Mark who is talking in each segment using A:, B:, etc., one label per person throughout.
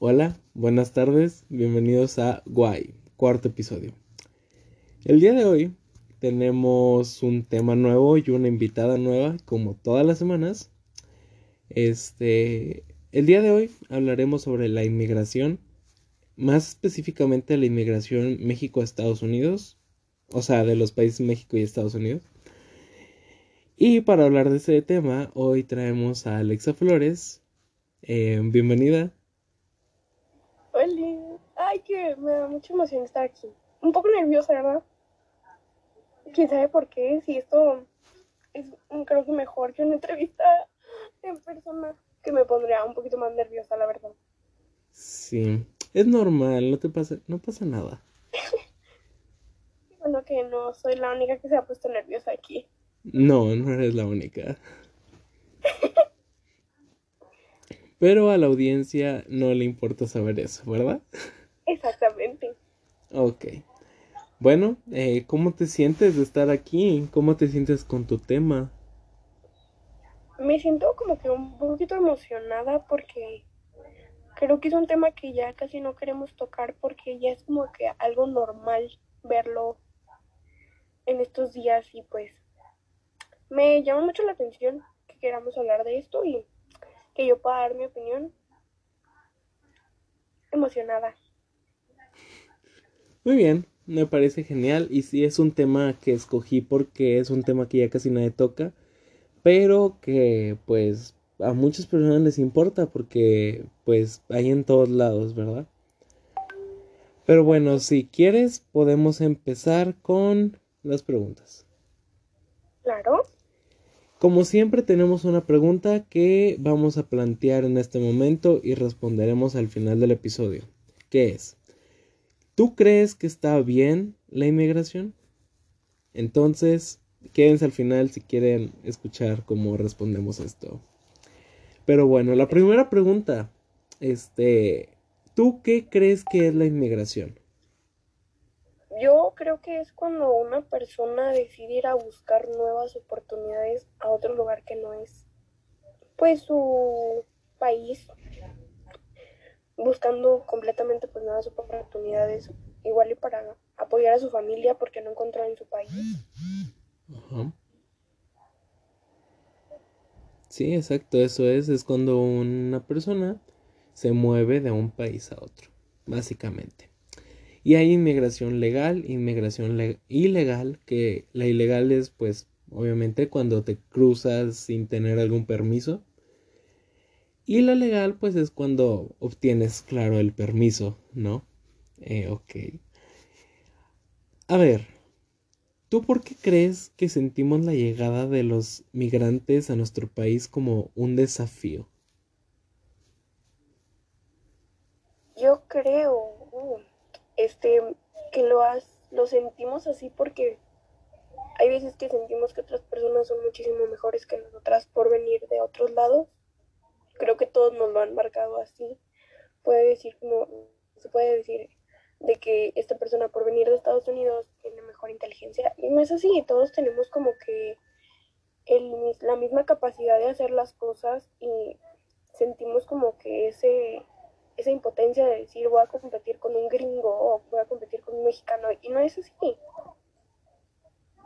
A: Hola, buenas tardes, bienvenidos a Guay, cuarto episodio. El día de hoy tenemos un tema nuevo y una invitada nueva, como todas las semanas. Este, el día de hoy hablaremos sobre la inmigración, más específicamente la inmigración México-Estados Unidos, o sea, de los países México y Estados Unidos. Y para hablar de ese tema, hoy traemos a Alexa Flores. Eh, bienvenida.
B: Que me da mucha emoción estar aquí. Un poco nerviosa, ¿verdad? Quién sabe por qué, si esto es creo que mejor que una entrevista en persona, que me pondría un poquito más nerviosa, la verdad.
A: Sí, es normal, no te pasa, no pasa nada.
B: bueno, que no soy la única que se ha puesto nerviosa aquí.
A: No, no eres la única. Pero a la audiencia no le importa saber eso, ¿verdad?
B: Exactamente.
A: Ok. Bueno, eh, ¿cómo te sientes de estar aquí? ¿Cómo te sientes con tu tema?
B: Me siento como que un poquito emocionada porque creo que es un tema que ya casi no queremos tocar porque ya es como que algo normal verlo en estos días y pues me llama mucho la atención que queramos hablar de esto y que yo pueda dar mi opinión emocionada.
A: Muy bien, me parece genial y sí es un tema que escogí porque es un tema que ya casi nadie toca, pero que pues a muchas personas les importa porque pues hay en todos lados, ¿verdad? Pero bueno, si quieres podemos empezar con las preguntas.
B: Claro.
A: Como siempre tenemos una pregunta que vamos a plantear en este momento y responderemos al final del episodio. ¿Qué es? ¿Tú crees que está bien la inmigración? Entonces, quédense al final si quieren escuchar cómo respondemos esto. Pero bueno, la primera pregunta, este, ¿tú qué crees que es la inmigración?
B: Yo creo que es cuando una persona decide ir a buscar nuevas oportunidades a otro lugar que no es pues su país buscando completamente pues nuevas oportunidades igual y para apoyar a su familia porque no encontró en su país.
A: Sí, exacto, eso es, es cuando una persona se mueve de un país a otro, básicamente. Y hay inmigración legal, inmigración ilegal, que la ilegal es pues obviamente cuando te cruzas sin tener algún permiso. Y la legal pues es cuando obtienes, claro, el permiso, ¿no? Eh, ok. A ver, ¿tú por qué crees que sentimos la llegada de los migrantes a nuestro país como un desafío?
B: Yo creo, uh, este, que lo, lo sentimos así porque hay veces que sentimos que otras personas son muchísimo mejores que nosotras por venir de otros lados. Creo que todos nos lo han marcado así. Puede decir como, se puede decir de que esta persona por venir de Estados Unidos tiene mejor inteligencia. Y no es así, todos tenemos como que el, la misma capacidad de hacer las cosas y sentimos como que ese esa impotencia de decir voy a competir con un gringo o voy a competir con un mexicano y no es así.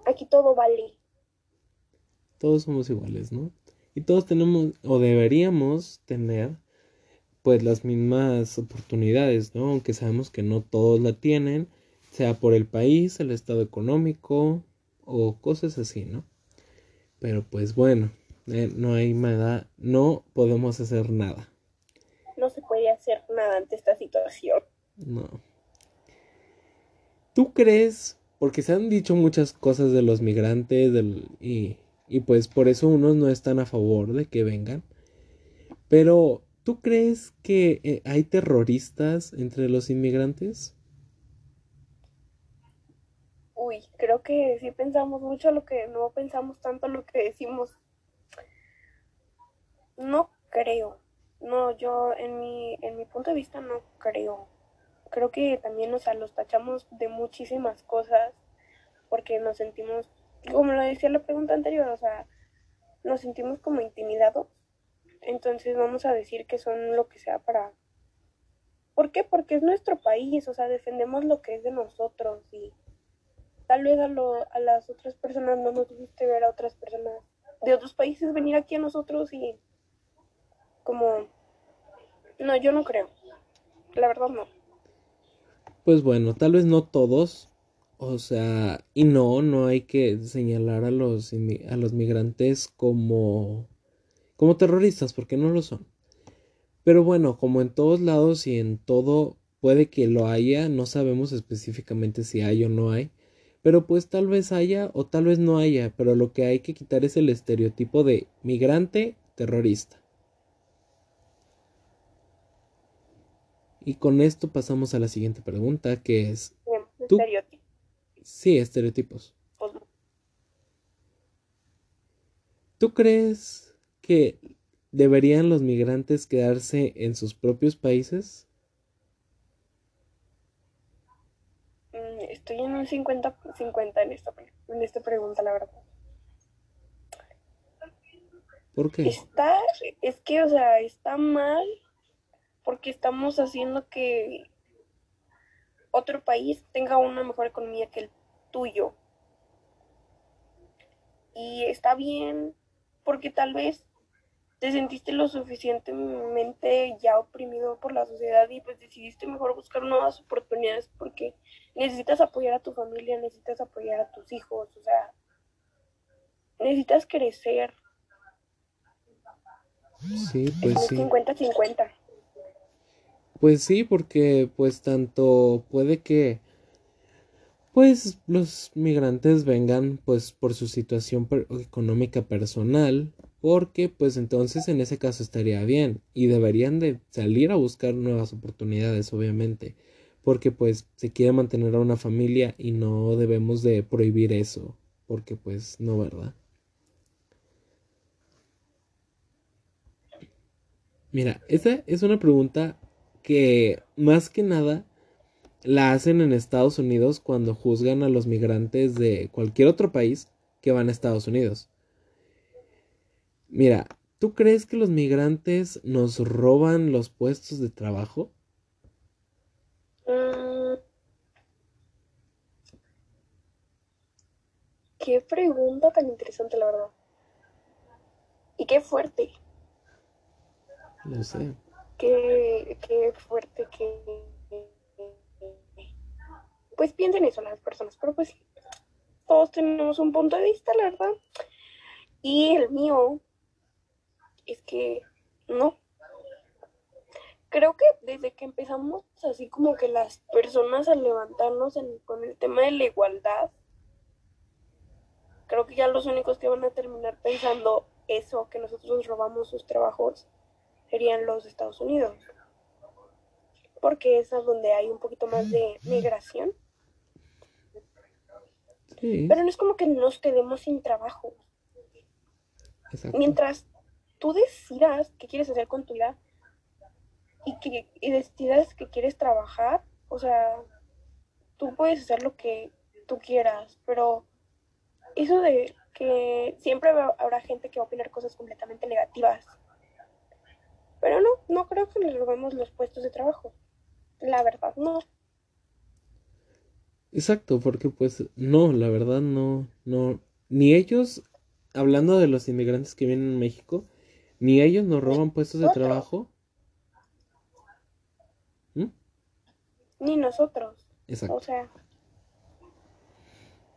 B: Aquí todo vale.
A: Todos somos iguales, ¿no? Y todos tenemos o deberíamos tener pues las mismas oportunidades, ¿no? Aunque sabemos que no todos la tienen, sea por el país, el estado económico o cosas así, ¿no? Pero pues bueno, eh, no hay nada, no podemos hacer nada
B: no se puede hacer nada ante esta situación.
A: No. ¿Tú crees? Porque se han dicho muchas cosas de los migrantes del, y, y pues por eso unos no están a favor de que vengan. Pero, ¿tú crees que eh, hay terroristas entre los inmigrantes?
B: Uy, creo que sí pensamos mucho lo que no pensamos tanto lo que decimos. No creo. No, yo en mi, en mi punto de vista no creo. Creo que también, o sea, los tachamos de muchísimas cosas porque nos sentimos, como lo decía la pregunta anterior, o sea, nos sentimos como intimidados. Entonces vamos a decir que son lo que sea para ¿Por qué? Porque es nuestro país, o sea, defendemos lo que es de nosotros y tal vez a, lo, a las otras personas no nos guste ver a otras personas de otros países venir aquí a nosotros y como... No, yo no creo. La verdad no.
A: Pues bueno, tal vez no todos. O sea, y no, no hay que señalar a los, a los migrantes como, como terroristas, porque no lo son. Pero bueno, como en todos lados y en todo puede que lo haya, no sabemos específicamente si hay o no hay, pero pues tal vez haya o tal vez no haya, pero lo que hay que quitar es el estereotipo de migrante terrorista. Y con esto pasamos a la siguiente pregunta, que es...
B: ¿tú? Estereotipos.
A: Sí, estereotipos. ¿Tú crees que ¿Deberían los migrantes quedarse en sus propios países?
B: Mm, estoy en un 50-50 en esta, en esta pregunta, la verdad.
A: ¿Por qué?
B: Está, es que, o sea, está mal porque estamos haciendo que otro país tenga una mejor economía que el tuyo. Y está bien porque tal vez te sentiste lo suficientemente ya oprimido por la sociedad y pues decidiste mejor buscar nuevas oportunidades porque necesitas apoyar a tu familia, necesitas apoyar a tus hijos, o sea, necesitas crecer.
A: Sí, pues sí.
B: 50-50.
A: Pues sí, porque pues tanto puede que pues los migrantes vengan pues por su situación económica personal porque pues entonces en ese caso estaría bien y deberían de salir a buscar nuevas oportunidades obviamente porque pues se quiere mantener a una familia y no debemos de prohibir eso porque pues no verdad mira esa es una pregunta que más que nada la hacen en Estados Unidos cuando juzgan a los migrantes de cualquier otro país que van a Estados Unidos Mira, ¿tú crees que los migrantes nos roban los puestos de trabajo?
B: Mm. qué pregunta tan interesante, la verdad. Y qué fuerte.
A: Lo sé.
B: Qué, qué fuerte que... Pues piensen eso las personas, pero pues todos tenemos un punto de vista, la verdad. Y el mío es que no. Creo que desde que empezamos así como que las personas a levantarnos con el tema de la igualdad, creo que ya los únicos que van a terminar pensando eso, que nosotros robamos sus trabajos, serían los Estados Unidos. Porque es donde hay un poquito más de migración. Pero no es como que nos quedemos sin trabajo. Mientras tú decidas qué quieres hacer con tu vida y que y decidas que quieres trabajar, o sea, tú puedes hacer lo que tú quieras, pero eso de que siempre habrá gente que va a opinar cosas completamente negativas. Pero no, no creo que les robemos los puestos de trabajo. La verdad, no.
A: Exacto, porque pues no, la verdad no, no, ni ellos, hablando de los inmigrantes que vienen a México, ni ellos nos roban puestos de trabajo.
B: ¿Mm? Ni nosotros. Exacto. O sea.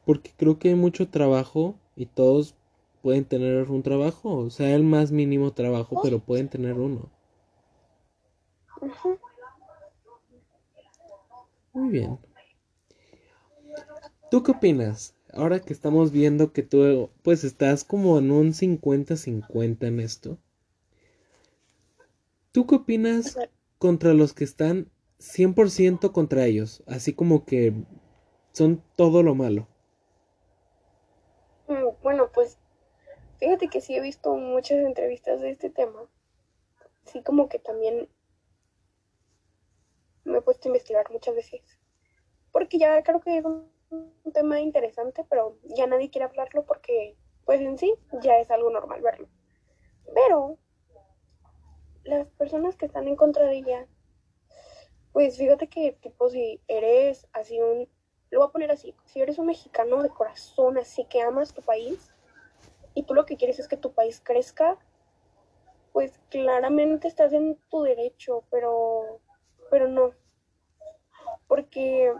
A: Porque creo que hay mucho trabajo y todos pueden tener un trabajo. O sea, el más mínimo trabajo, pero pueden tener uno. Muy bien. ¿Tú qué opinas? Ahora que estamos viendo que tú pues estás como en un 50-50 en esto. ¿Tú qué opinas contra los que están 100% contra ellos? Así como que son todo lo malo.
B: Mm, bueno, pues fíjate que sí he visto muchas entrevistas de este tema. Sí, como que también me he puesto a investigar muchas veces. Porque ya creo que es un, tema interesante, pero ya nadie quiere hablarlo porque, pues en sí, ya es algo normal verlo. Pero las personas que están en contra de ella, Pues fíjate que tipo si eres así un, lo voy a poner así, si eres un mexicano de corazón, así que amas tu país y tú lo que quieres es que tu país crezca, pues claramente estás en tu derecho, pero, pero no, porque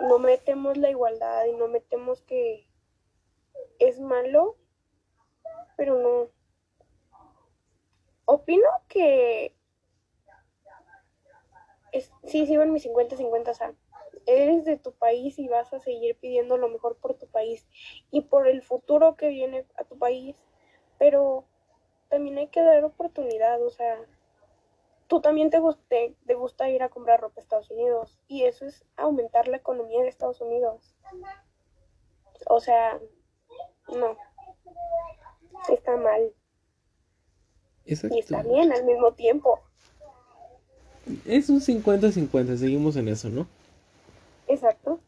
B: no metemos la igualdad y no metemos que es malo, pero no. Opino que es, sí, sigo en mi 50-50, o sea, eres de tu país y vas a seguir pidiendo lo mejor por tu país y por el futuro que viene a tu país, pero también hay que dar oportunidad, o sea, tú también te, guste, te gusta ir a comprar ropa a Estados Unidos y eso es aumentar la economía de Estados Unidos. O sea, no, está mal. Y está bien al mismo tiempo.
A: Es un 50-50, seguimos en eso, ¿no?
B: Exacto.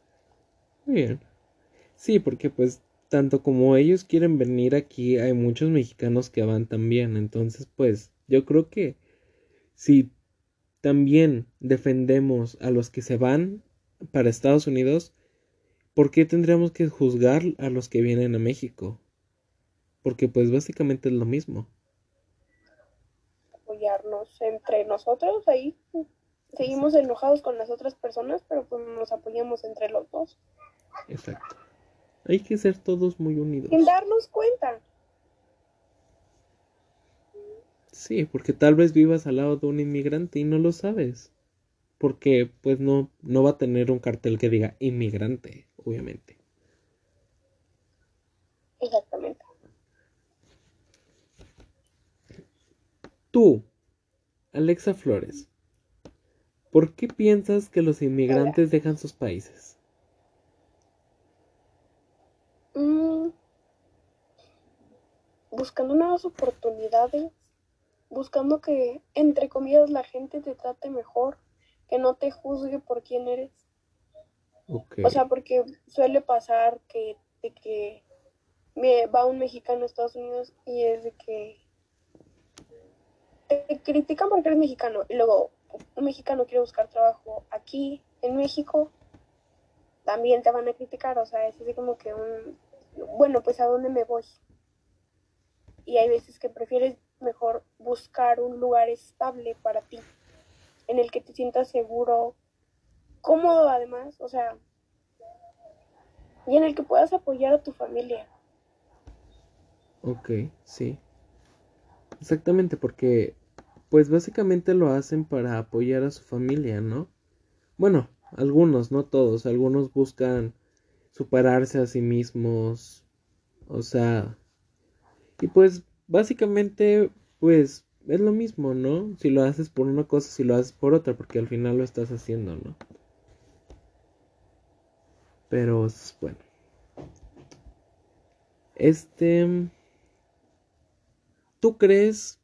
A: Muy bien. Sí, porque pues tanto como ellos quieren venir aquí, hay muchos mexicanos que van también. Entonces, pues, yo creo que si también defendemos a los que se van para Estados Unidos, ¿por qué tendríamos que juzgar a los que vienen a México? Porque pues básicamente es lo mismo.
B: Apoyarnos entre nosotros, ahí seguimos enojados con las otras personas, pero pues nos apoyamos entre los dos.
A: Exacto. Hay que ser todos muy unidos.
B: Sin darnos cuenta.
A: Sí, porque tal vez vivas al lado de un inmigrante y no lo sabes. Porque pues no, no va a tener un cartel que diga inmigrante, obviamente.
B: Exactamente.
A: Tú, Alexa Flores, ¿por qué piensas que los inmigrantes dejan sus países?
B: Mm, buscando nuevas oportunidades buscando que, entre comillas, la gente te trate mejor, que no te juzgue por quién eres. O sea, porque suele pasar que, de que me va un mexicano a Estados Unidos y es de que te critican porque eres mexicano y luego un mexicano quiere buscar trabajo aquí en México, también te van a criticar, o sea, es así como que un, bueno, pues a dónde me voy. Y hay veces que prefieres mejor buscar un lugar estable para ti, en el que te sientas seguro, cómodo además, o sea, y en el que puedas apoyar a tu familia.
A: Ok, sí. Exactamente, porque pues básicamente lo hacen para apoyar a su familia, ¿no? Bueno, algunos, no todos, algunos buscan superarse a sí mismos, o sea, y pues básicamente, pues es lo mismo, ¿no? Si lo haces por una cosa, si lo haces por otra, porque al final lo estás haciendo, ¿no? Pero, bueno. Este... ¿Tú crees...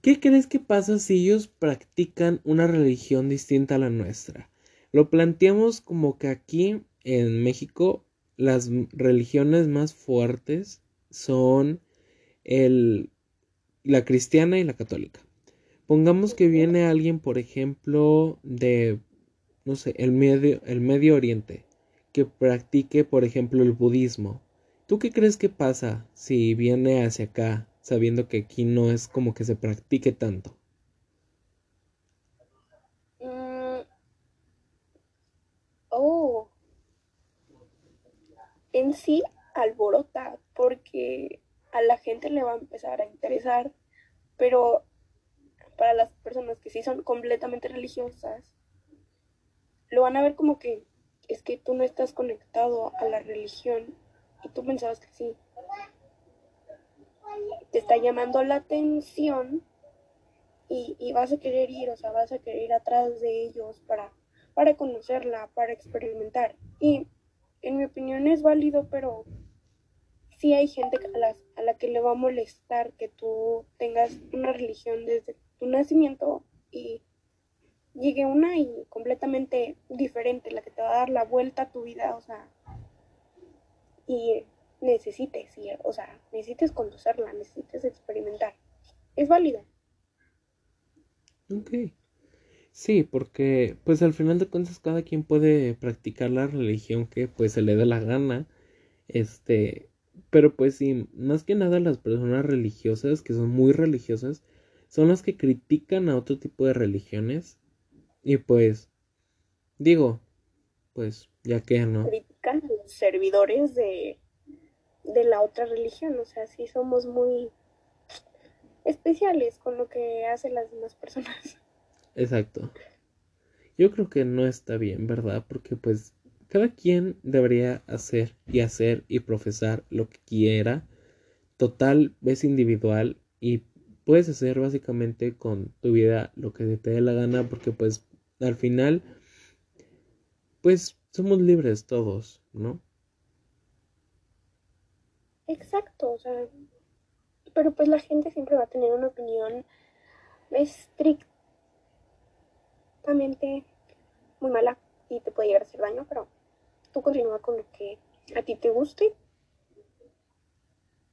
A: ¿Qué crees que pasa si ellos practican una religión distinta a la nuestra? Lo planteamos como que aquí en México las religiones más fuertes son el, la cristiana y la católica. Pongamos que viene alguien, por ejemplo, de, no sé, el medio, el medio Oriente, que practique, por ejemplo, el budismo. ¿Tú qué crees que pasa si viene hacia acá, sabiendo que aquí no es como que se practique tanto?
B: Mm. Oh. En sí, alborota, porque a la gente le va a empezar a interesar, pero para las personas que sí son completamente religiosas, lo van a ver como que es que tú no estás conectado a la religión y tú pensabas que sí. Te está llamando la atención y, y vas a querer ir, o sea, vas a querer ir atrás de ellos para, para conocerla, para experimentar. Y en mi opinión es válido, pero sí hay gente a la, a la que le va a molestar que tú tengas una religión desde tu nacimiento y llegue una y completamente diferente, la que te va a dar la vuelta a tu vida, o sea, y necesites ir, o sea, necesites conocerla, necesites experimentar. Es válida.
A: Ok. Sí, porque pues al final de cuentas cada quien puede practicar la religión que pues se le dé la gana. Este, pero pues sí, más que nada las personas religiosas, que son muy religiosas, son las que critican a otro tipo de religiones. Y pues, digo, pues, ya que no.
B: Critican a los servidores de, de la otra religión, o sea, sí somos muy especiales con lo que hacen las demás personas.
A: Exacto. Yo creo que no está bien, ¿verdad? Porque pues cada quien debería hacer y hacer y profesar lo que quiera. Total, es individual y puedes hacer básicamente con tu vida lo que te dé la gana porque pues al final pues somos libres todos, ¿no?
B: Exacto, o sea, pero pues la gente siempre va a tener una opinión estrictamente muy mala y te puede llegar a hacer daño, pero tú continúa con lo que a ti te guste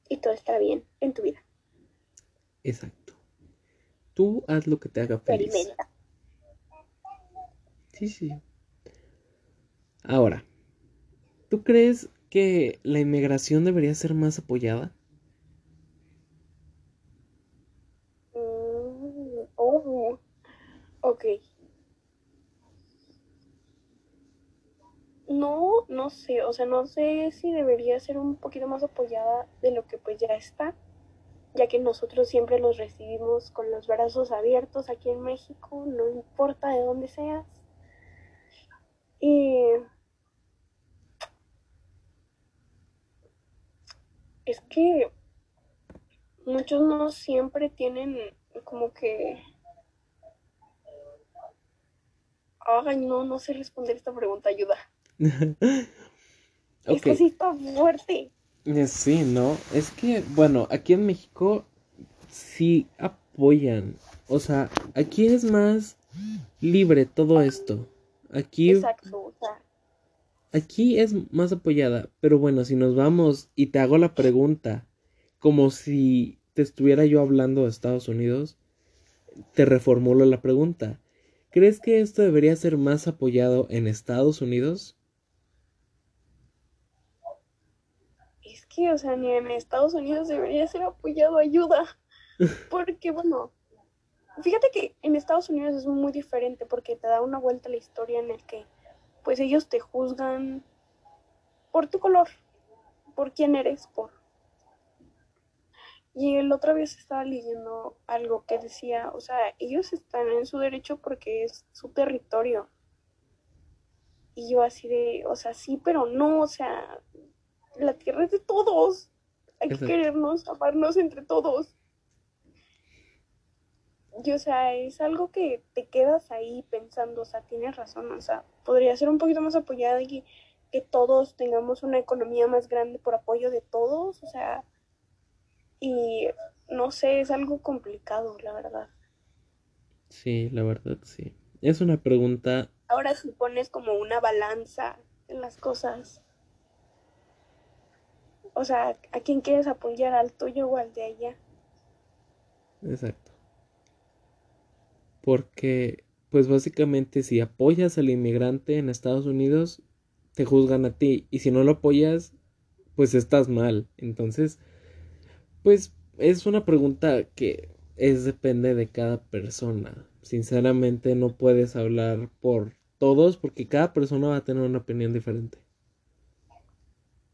B: y todo estará bien en tu vida.
A: Exacto. Tú haz lo que te haga feliz. Sí, sí. Ahora, ¿tú crees que la inmigración debería ser más apoyada?
B: Mm, oh, ok. No, no sé, o sea, no sé si debería ser un poquito más apoyada de lo que pues ya está, ya que nosotros siempre los recibimos con los brazos abiertos aquí en México, no importa de dónde seas. Y es que muchos no siempre tienen como que... Ay, no, no sé responder esta pregunta, ayuda. Es que sí está fuerte.
A: Eh, sí, ¿no? Es que, bueno, aquí en México sí apoyan. O sea, aquí es más libre todo esto. Aquí.
B: Exacto,
A: Aquí es más apoyada. Pero bueno, si nos vamos y te hago la pregunta, como si te estuviera yo hablando de Estados Unidos, te reformulo la pregunta. ¿Crees que esto debería ser más apoyado en Estados Unidos?
B: O sea, ni en Estados Unidos debería ser apoyado ayuda. Porque, bueno, fíjate que en Estados Unidos es muy diferente porque te da una vuelta a la historia en el que, pues ellos te juzgan por tu color, por quién eres, por... Y el otra vez estaba leyendo algo que decía, o sea, ellos están en su derecho porque es su territorio. Y yo así de, o sea, sí, pero no, o sea, la tierra es de todos. Hay que querernos, amarnos entre todos. Y o sea, es algo que te quedas ahí pensando, o sea, tienes razón, o sea, podría ser un poquito más apoyada y que todos tengamos una economía más grande por apoyo de todos, o sea, y no sé, es algo complicado, la verdad.
A: Sí, la verdad, sí. Es una pregunta.
B: Ahora si pones como una balanza en las cosas, o sea, ¿a quién quieres apoyar? ¿Al tuyo o al de allá?
A: Exacto. Porque, pues básicamente, si apoyas al inmigrante en Estados Unidos, te juzgan a ti. Y si no lo apoyas, pues estás mal. Entonces, pues es una pregunta que es depende de cada persona. Sinceramente no puedes hablar por todos porque cada persona va a tener una opinión diferente.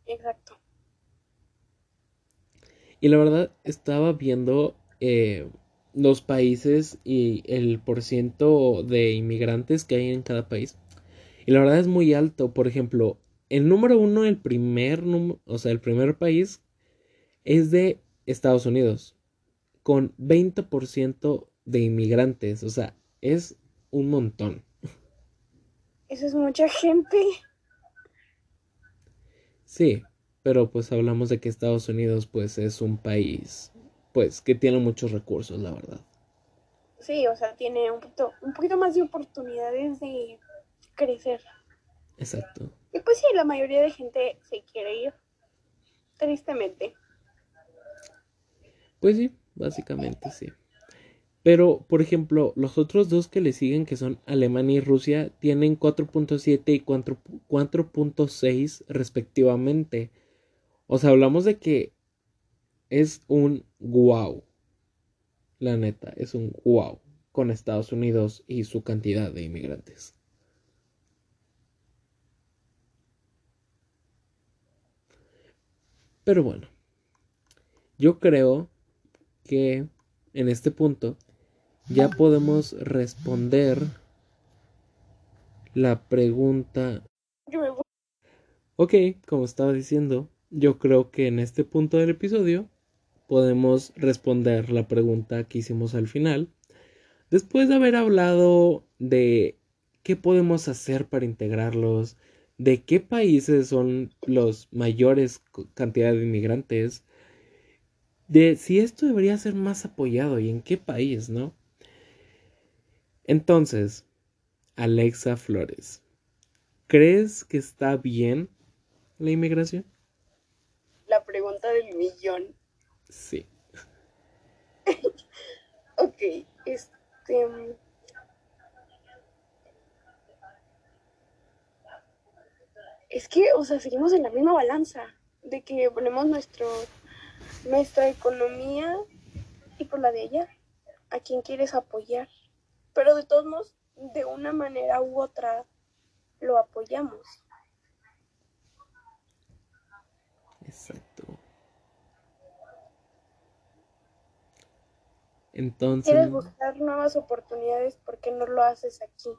B: Exacto.
A: Y la verdad estaba viendo eh, los países y el porciento de inmigrantes que hay en cada país. Y la verdad es muy alto. Por ejemplo, el número uno, el primer, o sea, el primer país es de Estados Unidos, con 20% de inmigrantes. O sea, es un montón.
B: Eso es mucha gente.
A: Sí, pero pues hablamos de que Estados Unidos pues es un país pues que tiene muchos recursos, la verdad.
B: Sí, o sea, tiene un poquito, un poquito más de oportunidades de crecer.
A: Exacto.
B: Y pues sí, la mayoría de gente se quiere ir, tristemente.
A: Pues sí, básicamente sí. Pero, por ejemplo, los otros dos que le siguen, que son Alemania y Rusia, tienen 4.7 y 4.6 respectivamente. O sea, hablamos de que es un wow. La neta, es un wow con Estados Unidos y su cantidad de inmigrantes. Pero bueno, yo creo que en este punto ya podemos responder la pregunta. Ok, como estaba diciendo, yo creo que en este punto del episodio podemos responder la pregunta que hicimos al final. Después de haber hablado de qué podemos hacer para integrarlos, de qué países son los mayores cantidades de inmigrantes, de si esto debería ser más apoyado y en qué país, ¿no? Entonces, Alexa Flores, ¿crees que está bien la inmigración?
B: La pregunta del millón.
A: Sí.
B: ok, este... Es que, o sea, seguimos en la misma balanza de que ponemos nuestro, nuestra economía y por la de ella, a quien quieres apoyar. Pero de todos modos, de una manera u otra, lo apoyamos.
A: Exacto. Entonces.
B: Quieres buscar nuevas oportunidades, ¿por qué no lo haces aquí?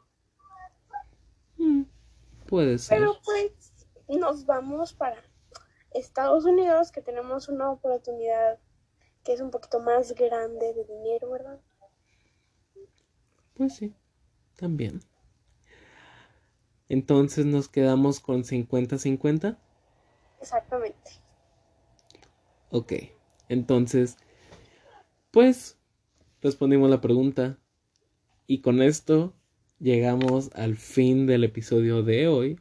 A: Mm, puede ser.
B: Pero pues nos vamos para Estados Unidos, que tenemos una oportunidad que es un poquito más grande de dinero, ¿verdad?
A: Pues sí, también. Entonces nos quedamos con 50-50.
B: Exactamente.
A: Ok, entonces, pues respondimos la pregunta y con esto llegamos al fin del episodio de hoy.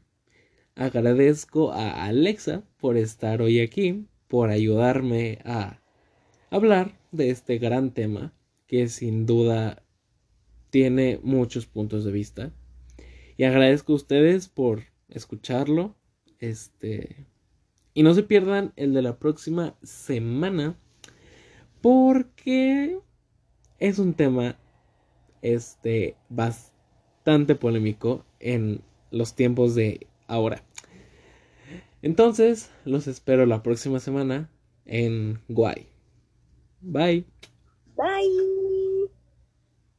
A: Agradezco a Alexa por estar hoy aquí, por ayudarme a hablar de este gran tema que sin duda tiene muchos puntos de vista. Y agradezco a ustedes por escucharlo. Este. Y no se pierdan el de la próxima semana. Porque es un tema este bastante polémico en los tiempos de ahora. Entonces, los espero la próxima semana en Guay. Bye.
B: Bye.